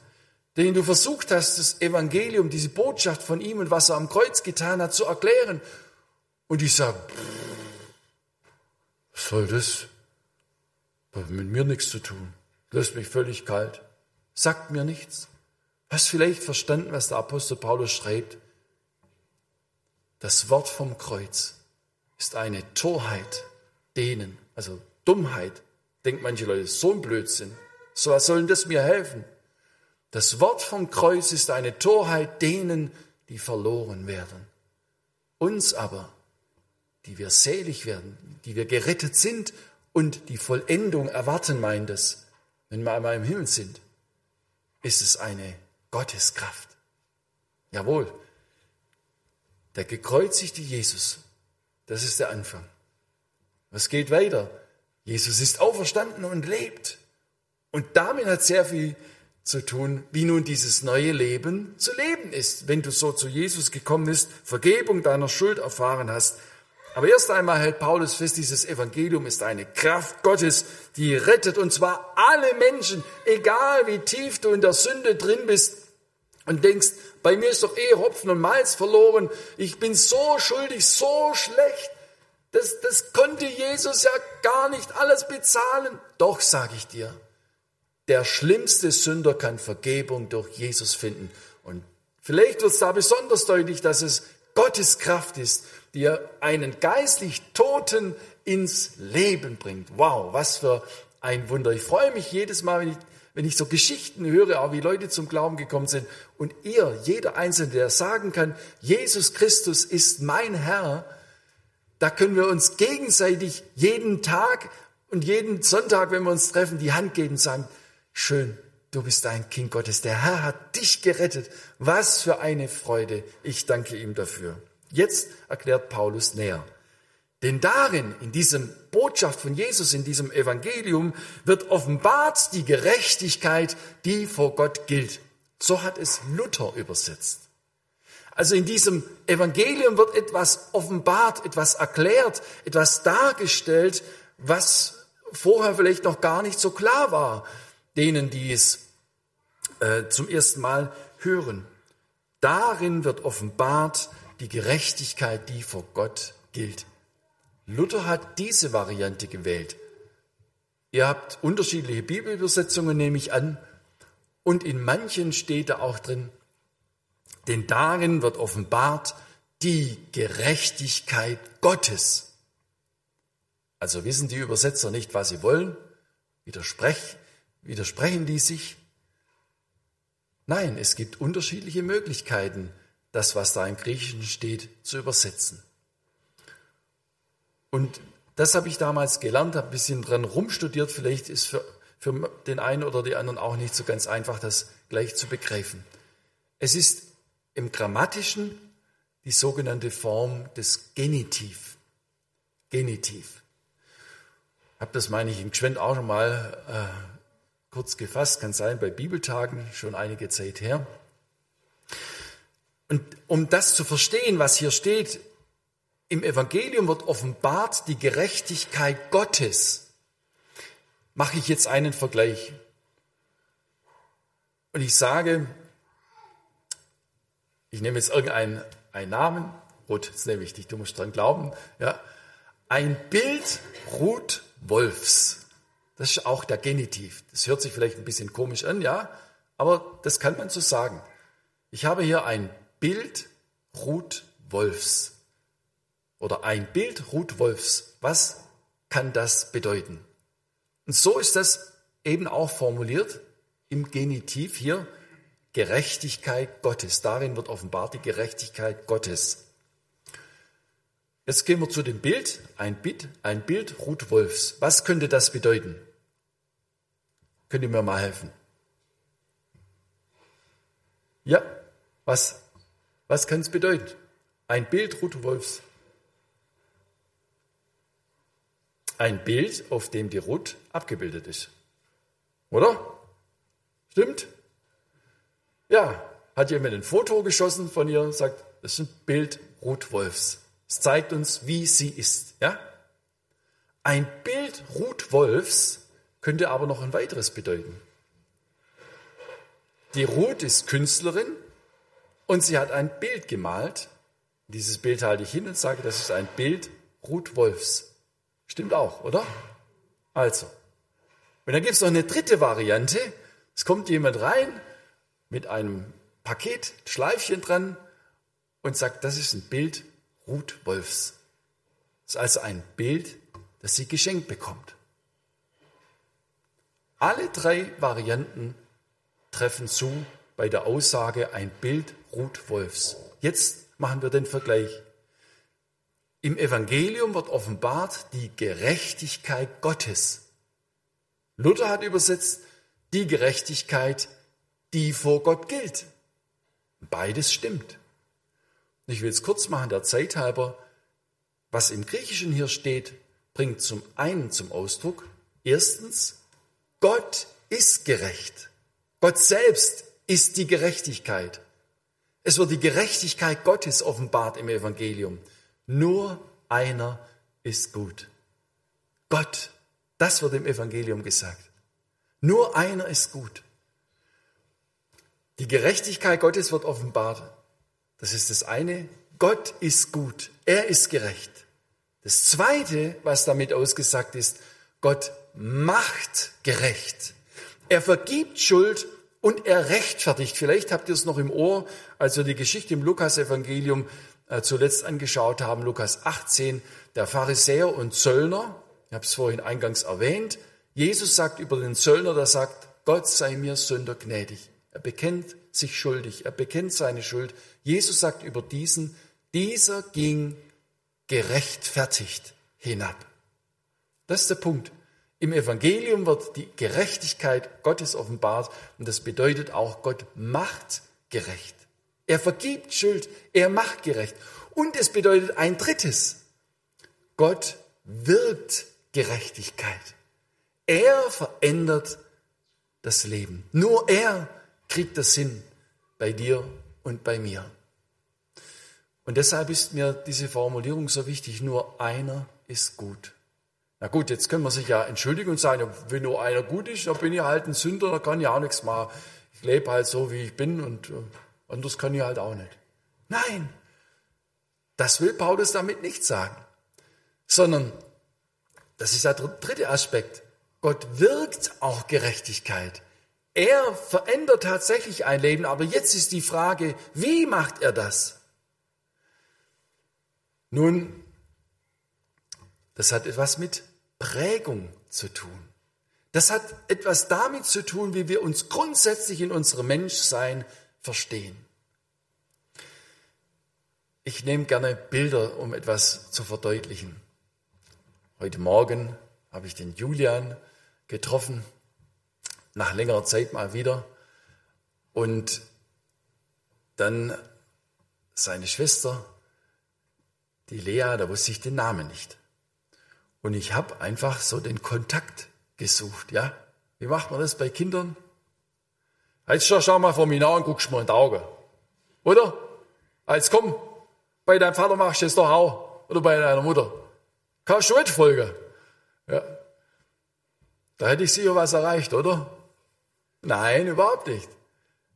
denen du versucht hast, das Evangelium, diese Botschaft von ihm und was er am Kreuz getan hat, zu erklären und ich sage, was soll das? Hat mit mir nichts zu tun. Lässt mich völlig kalt. Sagt mir nichts. Hast vielleicht verstanden, was der Apostel Paulus schreibt? Das Wort vom Kreuz ist eine Torheit denen, also Dummheit, denkt manche Leute, so ein Blödsinn. So was soll denn das mir helfen? Das Wort vom Kreuz ist eine Torheit denen, die verloren werden. Uns aber, die wir selig werden, die wir gerettet sind und die Vollendung erwarten, meint es, wenn wir einmal im Himmel sind, ist es eine Gotteskraft. Jawohl, der gekreuzigte Jesus, das ist der Anfang. Was geht weiter? Jesus ist auferstanden und lebt. Und damit hat sehr viel zu tun, wie nun dieses neue Leben zu leben ist. Wenn du so zu Jesus gekommen bist, Vergebung deiner Schuld erfahren hast, aber erst einmal hält Paulus fest, dieses Evangelium ist eine Kraft Gottes, die rettet und zwar alle Menschen, egal wie tief du in der Sünde drin bist und denkst, bei mir ist doch eh Hopfen und Malz verloren, ich bin so schuldig, so schlecht. Das, das konnte Jesus ja gar nicht alles bezahlen. Doch, sage ich dir, der schlimmste Sünder kann Vergebung durch Jesus finden. Und vielleicht wird es da besonders deutlich, dass es Gottes Kraft ist, die einen geistlich Toten ins Leben bringt. Wow, was für ein Wunder. Ich freue mich jedes Mal, wenn ich, wenn ich so Geschichten höre, auch wie Leute zum Glauben gekommen sind. Und ihr, jeder Einzelne, der sagen kann, Jesus Christus ist mein Herr, da können wir uns gegenseitig jeden Tag und jeden Sonntag, wenn wir uns treffen, die Hand geben und sagen, schön, du bist ein Kind Gottes. Der Herr hat dich gerettet. Was für eine Freude. Ich danke ihm dafür. Jetzt erklärt Paulus näher. Denn darin, in diesem Botschaft von Jesus, in diesem Evangelium, wird offenbart die Gerechtigkeit, die vor Gott gilt. So hat es Luther übersetzt. Also in diesem Evangelium wird etwas offenbart, etwas erklärt, etwas dargestellt, was vorher vielleicht noch gar nicht so klar war, denen, die es äh, zum ersten Mal hören. Darin wird offenbart die Gerechtigkeit, die vor Gott gilt. Luther hat diese Variante gewählt. Ihr habt unterschiedliche Bibelübersetzungen, nehme ich an, und in manchen steht da auch drin, denn darin wird offenbart die Gerechtigkeit Gottes. Also wissen die Übersetzer nicht, was sie wollen, widersprechen, widersprechen die sich. Nein, es gibt unterschiedliche Möglichkeiten, das, was da im Griechischen steht, zu übersetzen. Und das habe ich damals gelernt, habe ein bisschen dran rumstudiert. Vielleicht ist für, für den einen oder die anderen auch nicht so ganz einfach, das gleich zu begreifen. Es ist im Grammatischen die sogenannte Form des Genitiv. Genitiv. Ich habe das, meine ich, im Gschwend auch schon mal äh, kurz gefasst, kann sein bei Bibeltagen, schon einige Zeit her. Und um das zu verstehen, was hier steht, im Evangelium wird offenbart die Gerechtigkeit Gottes. Mache ich jetzt einen Vergleich. Und ich sage, ich nehme jetzt irgendeinen einen Namen, Ruth, das nehme ich dich, du musst dran glauben, ja. Ein Bild Ruth Wolfs. Das ist auch der Genitiv. Das hört sich vielleicht ein bisschen komisch an, ja, aber das kann man so sagen. Ich habe hier ein Bild Ruth Wolfs oder ein Bild Ruth Wolfs. Was kann das bedeuten? Und so ist das eben auch formuliert im Genitiv hier. Gerechtigkeit Gottes. Darin wird offenbart die Gerechtigkeit Gottes. Jetzt gehen wir zu dem Bild. Ein Bild, ein Bild Ruth Wolfs. Was könnte das bedeuten? Könnt ihr mir mal helfen? Ja, was? Was kann es bedeuten? Ein Bild Ruth Wolfs. ein Bild, auf dem die Ruth abgebildet ist. Oder? Stimmt? Ja, hat jemand ein Foto geschossen von ihr und sagt, das ist ein Bild Ruth Wolfs. Es zeigt uns, wie sie ist. Ja? Ein Bild Ruth Wolfs könnte aber noch ein weiteres bedeuten. Die Ruth ist Künstlerin und sie hat ein Bild gemalt. Dieses Bild halte ich hin und sage, das ist ein Bild Ruth Wolfs. Stimmt auch, oder? Also. Und dann gibt es noch eine dritte Variante. Es kommt jemand rein mit einem Paket, Schleifchen dran und sagt, das ist ein Bild Ruth Wolfs. Das ist also ein Bild, das sie geschenkt bekommt. Alle drei Varianten treffen zu bei der Aussage ein Bild Ruth Wolfs. Jetzt machen wir den Vergleich. Im Evangelium wird offenbart die Gerechtigkeit Gottes. Luther hat übersetzt die Gerechtigkeit, die vor Gott gilt. Beides stimmt. Ich will es kurz machen, der Zeit halber. Was im Griechischen hier steht, bringt zum einen zum Ausdruck, erstens, Gott ist gerecht. Gott selbst ist die Gerechtigkeit. Es wird die Gerechtigkeit Gottes offenbart im Evangelium. Nur einer ist gut. Gott, das wird im Evangelium gesagt. Nur einer ist gut. Die Gerechtigkeit Gottes wird offenbart. Das ist das eine. Gott ist gut. Er ist gerecht. Das zweite, was damit ausgesagt ist, Gott macht gerecht. Er vergibt Schuld und er rechtfertigt. Vielleicht habt ihr es noch im Ohr, als wir die Geschichte im Lukas-Evangelium äh, zuletzt angeschaut haben, Lukas 18, der Pharisäer und Zöllner. Ich habe es vorhin eingangs erwähnt. Jesus sagt über den Zöllner, der sagt, Gott sei mir Sünder gnädig. Er bekennt sich schuldig, er bekennt seine Schuld. Jesus sagt über diesen, dieser ging gerechtfertigt hinab. Das ist der Punkt. Im Evangelium wird die Gerechtigkeit Gottes offenbart und das bedeutet auch, Gott macht gerecht. Er vergibt Schuld, er macht gerecht. Und es bedeutet ein drittes, Gott wirkt Gerechtigkeit. Er verändert das Leben. Nur er kriegt das hin bei dir und bei mir. Und deshalb ist mir diese Formulierung so wichtig, nur einer ist gut. Na gut, jetzt können wir sich ja entschuldigen und sagen, wenn nur einer gut ist, dann bin ich halt ein Sünder, da kann ich auch nichts machen. Ich lebe halt so, wie ich bin und äh, anders kann ich halt auch nicht. Nein, das will Paulus damit nicht sagen, sondern das ist der dritte Aspekt. Gott wirkt auch Gerechtigkeit. Er verändert tatsächlich ein Leben, aber jetzt ist die Frage, wie macht er das? Nun, das hat etwas mit Prägung zu tun. Das hat etwas damit zu tun, wie wir uns grundsätzlich in unserem Menschsein verstehen. Ich nehme gerne Bilder, um etwas zu verdeutlichen. Heute Morgen habe ich den Julian getroffen, nach längerer Zeit mal wieder. Und dann seine Schwester, die Lea, da wusste ich den Namen nicht. Und ich habe einfach so den Kontakt gesucht, ja. Wie macht man das bei Kindern? Jetzt schau mal vor mir an und guckst mir in die Augen. Oder? Als komm, bei deinem Vater machst du das doch auch. Oder bei deiner Mutter. Kannst du mitfolgen. Ja. Da hätte ich sicher was erreicht, oder? Nein, überhaupt nicht.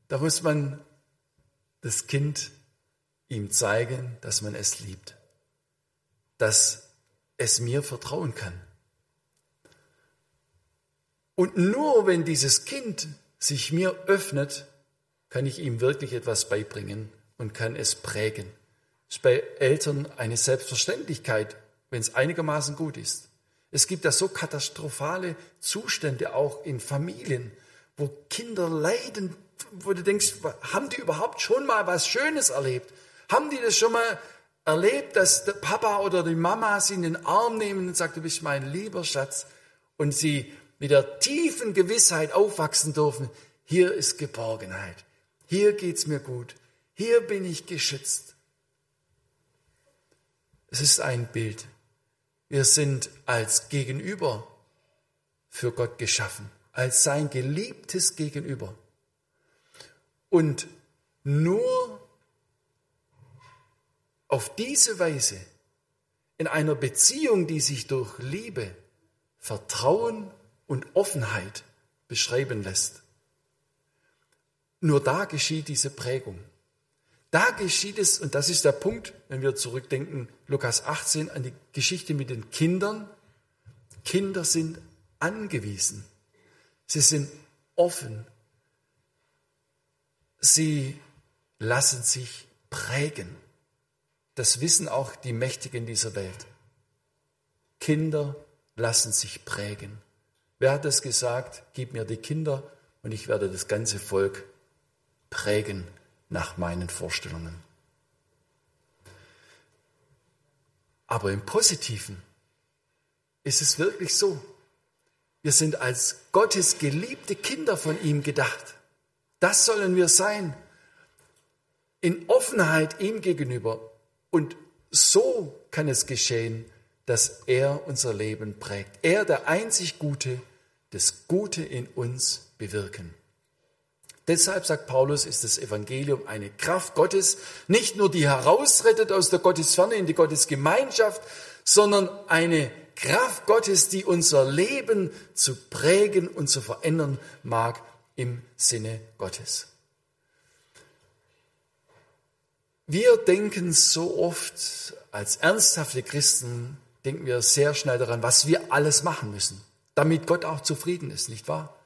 Da muss man das Kind ihm zeigen, dass man es liebt. Dass es mir vertrauen kann. Und nur wenn dieses Kind sich mir öffnet, kann ich ihm wirklich etwas beibringen und kann es prägen. Das ist bei Eltern eine Selbstverständlichkeit, wenn es einigermaßen gut ist. Es gibt da so katastrophale Zustände auch in Familien, wo Kinder leiden, wo du denkst, haben die überhaupt schon mal was Schönes erlebt? Haben die das schon mal erlebt, dass der Papa oder die Mama sie in den Arm nehmen und sagt, du bist mein lieber Schatz und sie mit der tiefen Gewissheit aufwachsen dürfen, hier ist Geborgenheit, hier geht's mir gut, hier bin ich geschützt. Es ist ein Bild. Wir sind als Gegenüber für Gott geschaffen, als sein geliebtes Gegenüber. Und nur auf diese Weise, in einer Beziehung, die sich durch Liebe, Vertrauen und Offenheit beschreiben lässt, nur da geschieht diese Prägung. Da geschieht es, und das ist der Punkt, wenn wir zurückdenken, Lukas 18, an die Geschichte mit den Kindern. Kinder sind angewiesen. Sie sind offen. Sie lassen sich prägen. Das wissen auch die Mächtigen dieser Welt. Kinder lassen sich prägen. Wer hat es gesagt? Gib mir die Kinder und ich werde das ganze Volk prägen nach meinen Vorstellungen. Aber im Positiven ist es wirklich so. Wir sind als Gottes geliebte Kinder von ihm gedacht. Das sollen wir sein. In Offenheit ihm gegenüber. Und so kann es geschehen, dass er unser Leben prägt. Er, der einzig Gute, das Gute in uns bewirken. Deshalb sagt Paulus, ist das Evangelium eine Kraft Gottes, nicht nur die herausrettet aus der Gottesferne in die Gottesgemeinschaft, sondern eine Kraft Gottes, die unser Leben zu prägen und zu verändern mag im Sinne Gottes. Wir denken so oft als ernsthafte Christen, denken wir sehr schnell daran, was wir alles machen müssen, damit Gott auch zufrieden ist, nicht wahr?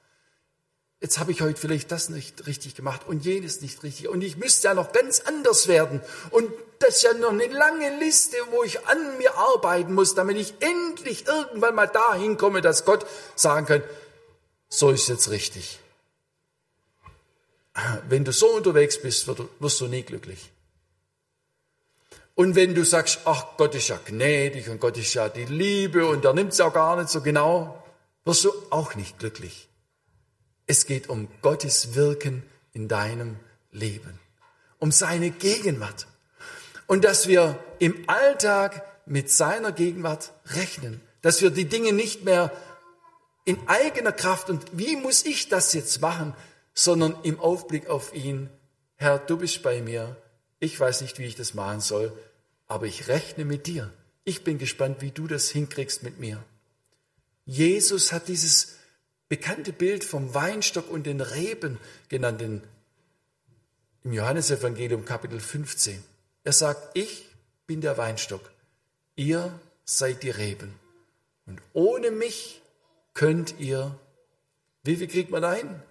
jetzt habe ich heute vielleicht das nicht richtig gemacht und jenes nicht richtig und ich müsste ja noch ganz anders werden und das ist ja noch eine lange Liste, wo ich an mir arbeiten muss, damit ich endlich irgendwann mal dahin komme, dass Gott sagen kann, so ist jetzt richtig. Wenn du so unterwegs bist, wirst du nie glücklich. Und wenn du sagst, ach, Gott ist ja gnädig und Gott ist ja die Liebe und er nimmt es auch gar nicht so genau, wirst du auch nicht glücklich. Es geht um Gottes Wirken in deinem Leben, um seine Gegenwart. Und dass wir im Alltag mit seiner Gegenwart rechnen, dass wir die Dinge nicht mehr in eigener Kraft und wie muss ich das jetzt machen, sondern im Aufblick auf ihn, Herr, du bist bei mir, ich weiß nicht, wie ich das machen soll, aber ich rechne mit dir. Ich bin gespannt, wie du das hinkriegst mit mir. Jesus hat dieses bekannte Bild vom Weinstock und den Reben genannt in, im Johannesevangelium Kapitel 15. Er sagt, ich bin der Weinstock, ihr seid die Reben. Und ohne mich könnt ihr, wie viel kriegt man hin?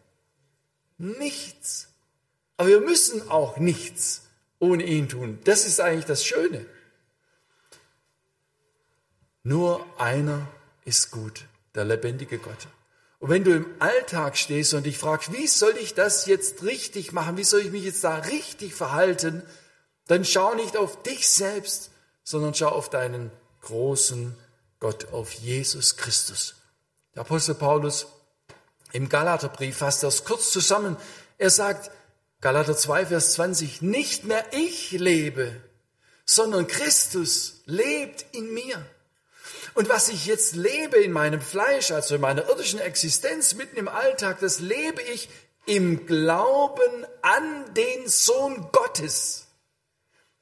Nichts. Aber wir müssen auch nichts ohne ihn tun. Das ist eigentlich das Schöne. Nur einer ist gut, der lebendige Gott. Und wenn du im Alltag stehst und dich fragst, wie soll ich das jetzt richtig machen, wie soll ich mich jetzt da richtig verhalten, dann schau nicht auf dich selbst, sondern schau auf deinen großen Gott, auf Jesus Christus. Der Apostel Paulus im Galaterbrief fasst das kurz zusammen. Er sagt, Galater 2, Vers 20, nicht mehr ich lebe, sondern Christus lebt in mir. Und was ich jetzt lebe in meinem Fleisch, also in meiner irdischen Existenz, mitten im Alltag, das lebe ich im Glauben an den Sohn Gottes,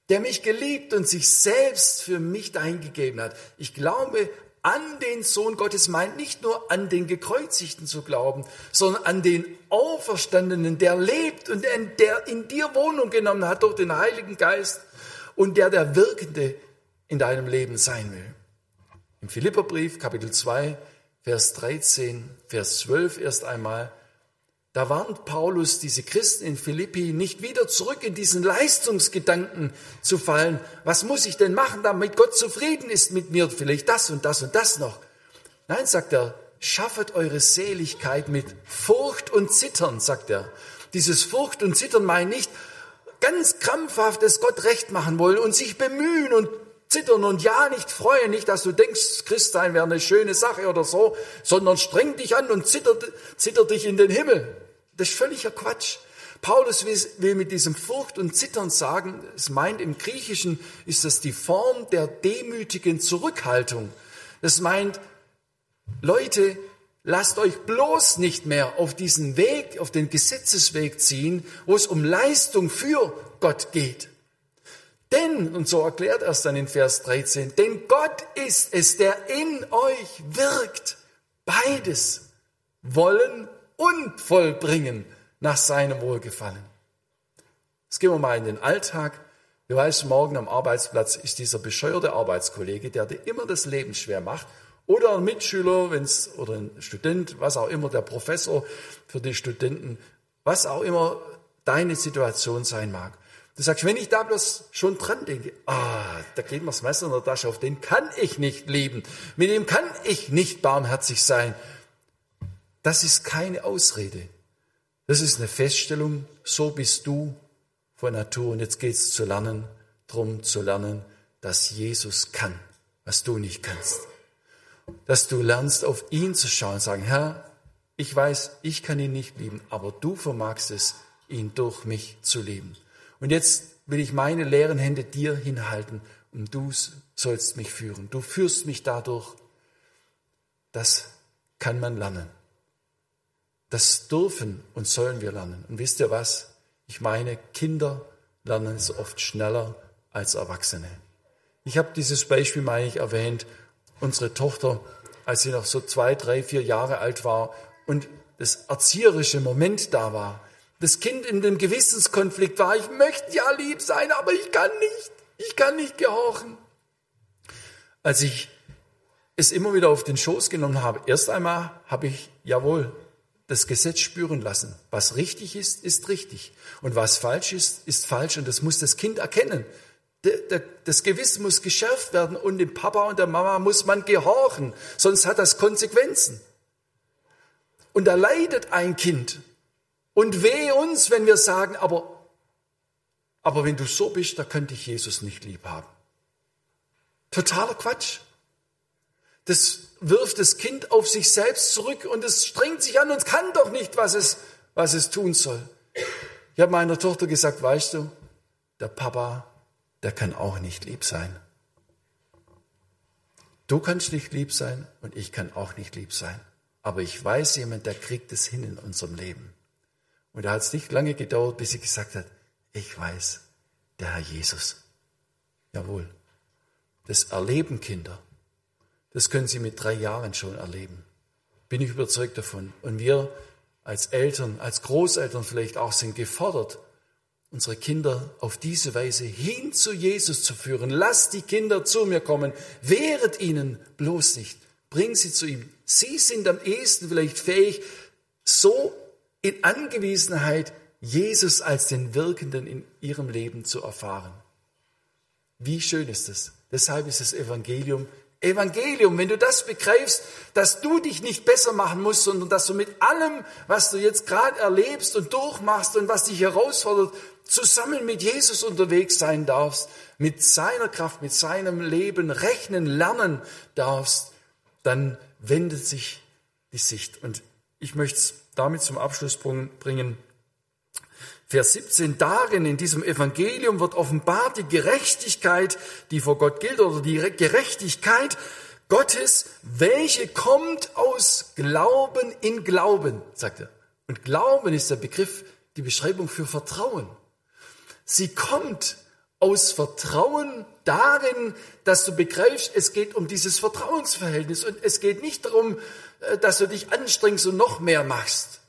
der mich geliebt und sich selbst für mich dahingegeben hat. Ich glaube an den Sohn Gottes meint nicht nur an den Gekreuzigten zu glauben, sondern an den Auferstandenen, der lebt und der in dir Wohnung genommen hat durch den Heiligen Geist und der der Wirkende in deinem Leben sein will. Im Philipperbrief, Kapitel 2, Vers 13, Vers 12 erst einmal, da warnt Paulus diese Christen in Philippi, nicht wieder zurück in diesen Leistungsgedanken zu fallen. Was muss ich denn machen, damit Gott zufrieden ist mit mir? Vielleicht das und das und das noch. Nein, sagt er, schaffet eure Seligkeit mit Furcht und Zittern, sagt er. Dieses Furcht und Zittern meint nicht ganz krampfhaft es Gott recht machen wollen und sich bemühen und zittern und ja nicht freuen, nicht, dass du denkst, Christsein wäre eine schöne Sache oder so, sondern streng dich an und zitter, zitter dich in den Himmel. Das ist völliger Quatsch. Paulus will mit diesem Furcht und Zittern sagen, es meint im Griechischen ist das die Form der demütigen Zurückhaltung. Das meint, Leute, lasst euch bloß nicht mehr auf diesen Weg, auf den Gesetzesweg ziehen, wo es um Leistung für Gott geht. Denn, und so erklärt er es dann in Vers 13, denn Gott ist es, der in euch wirkt, beides wollen und vollbringen nach seinem Wohlgefallen. Jetzt gehen wir mal in den Alltag. Du weißt, morgen am Arbeitsplatz ist dieser bescheuerte Arbeitskollege, der dir immer das Leben schwer macht. Oder ein Mitschüler, wenn's, oder ein Student, was auch immer, der Professor für die Studenten, was auch immer deine Situation sein mag. Du sagst, wenn ich da bloß schon dran denke, ah, da geht mir das Messer in der Tasche auf, den kann ich nicht lieben, mit dem kann ich nicht barmherzig sein. Das ist keine Ausrede. Das ist eine Feststellung, so bist du von Natur. Und jetzt geht es zu lernen, drum zu lernen, dass Jesus kann, was du nicht kannst. Dass du lernst, auf ihn zu schauen und sagen, Herr, ich weiß, ich kann ihn nicht lieben, aber du vermagst es, ihn durch mich zu lieben. Und jetzt will ich meine leeren Hände dir hinhalten und du sollst mich führen. Du führst mich dadurch. Das kann man lernen. Das dürfen und sollen wir lernen. Und wisst ihr was? Ich meine, Kinder lernen es oft schneller als Erwachsene. Ich habe dieses Beispiel, meine ich, erwähnt. Unsere Tochter, als sie noch so zwei, drei, vier Jahre alt war und das erzieherische Moment da war, das Kind in dem Gewissenskonflikt war, ich möchte ja lieb sein, aber ich kann nicht, ich kann nicht gehorchen. Als ich es immer wieder auf den Schoß genommen habe, erst einmal habe ich, jawohl, das Gesetz spüren lassen. Was richtig ist, ist richtig. Und was falsch ist, ist falsch. Und das muss das Kind erkennen. Das Gewissen muss geschärft werden und dem Papa und der Mama muss man gehorchen, sonst hat das Konsequenzen. Und da leidet ein Kind. Und weh uns, wenn wir sagen, aber, aber wenn du so bist, da könnte ich Jesus nicht lieb haben. Totaler Quatsch. Das wirft das Kind auf sich selbst zurück und es strengt sich an und kann doch nicht, was es, was es tun soll. Ich habe meiner Tochter gesagt, weißt du, der Papa, der kann auch nicht lieb sein. Du kannst nicht lieb sein und ich kann auch nicht lieb sein. Aber ich weiß jemand, der kriegt es hin in unserem Leben. Und da hat es nicht lange gedauert, bis sie gesagt hat, ich weiß, der Herr Jesus. Jawohl. Das erleben Kinder. Das können sie mit drei Jahren schon erleben. Bin ich überzeugt davon. Und wir als Eltern, als Großeltern vielleicht auch sind gefordert, unsere Kinder auf diese Weise hin zu Jesus zu führen. Lasst die Kinder zu mir kommen. Wehret ihnen bloß nicht. Bring sie zu ihm. Sie sind am ehesten vielleicht fähig, so in Angewiesenheit Jesus als den Wirkenden in ihrem Leben zu erfahren. Wie schön ist es. Deshalb ist das Evangelium Evangelium, wenn du das begreifst, dass du dich nicht besser machen musst, sondern dass du mit allem, was du jetzt gerade erlebst und durchmachst und was dich herausfordert, zusammen mit Jesus unterwegs sein darfst, mit seiner Kraft, mit seinem Leben rechnen, lernen darfst, dann wendet sich die Sicht. Und ich möchte es damit zum Abschluss bringen. Vers 17, darin in diesem Evangelium wird offenbart die Gerechtigkeit, die vor Gott gilt, oder die Gerechtigkeit Gottes, welche kommt aus Glauben in Glauben, sagt er. Und Glauben ist der Begriff, die Beschreibung für Vertrauen. Sie kommt aus Vertrauen darin, dass du begreifst, es geht um dieses Vertrauensverhältnis und es geht nicht darum, äh, dass du dich anstrengst und noch mehr machst,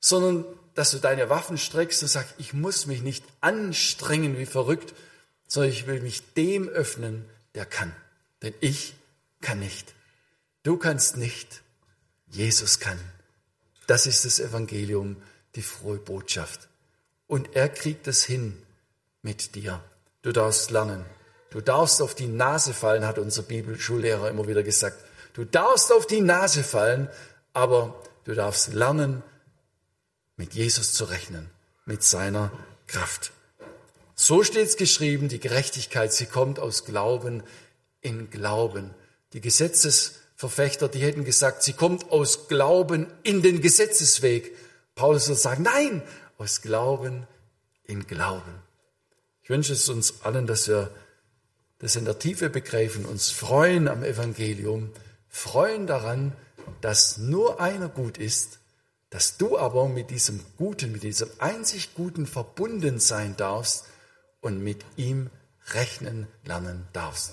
sondern dass du deine Waffen streckst und sagst, ich muss mich nicht anstrengen wie verrückt, sondern ich will mich dem öffnen, der kann. Denn ich kann nicht. Du kannst nicht. Jesus kann. Das ist das Evangelium, die frohe Botschaft. Und er kriegt es hin mit dir. Du darfst lernen. Du darfst auf die Nase fallen, hat unser Bibelschullehrer immer wieder gesagt. Du darfst auf die Nase fallen, aber du darfst lernen, mit Jesus zu rechnen, mit seiner Kraft. So steht es geschrieben, die Gerechtigkeit, sie kommt aus Glauben in Glauben. Die Gesetzesverfechter, die hätten gesagt, sie kommt aus Glauben in den Gesetzesweg. Paulus wird sagen, nein, aus Glauben in Glauben. Ich wünsche es uns allen, dass wir das in der Tiefe begreifen, uns freuen am Evangelium, freuen daran, dass nur einer gut ist, dass du aber mit diesem Guten, mit diesem einzig Guten verbunden sein darfst und mit ihm rechnen lernen darfst.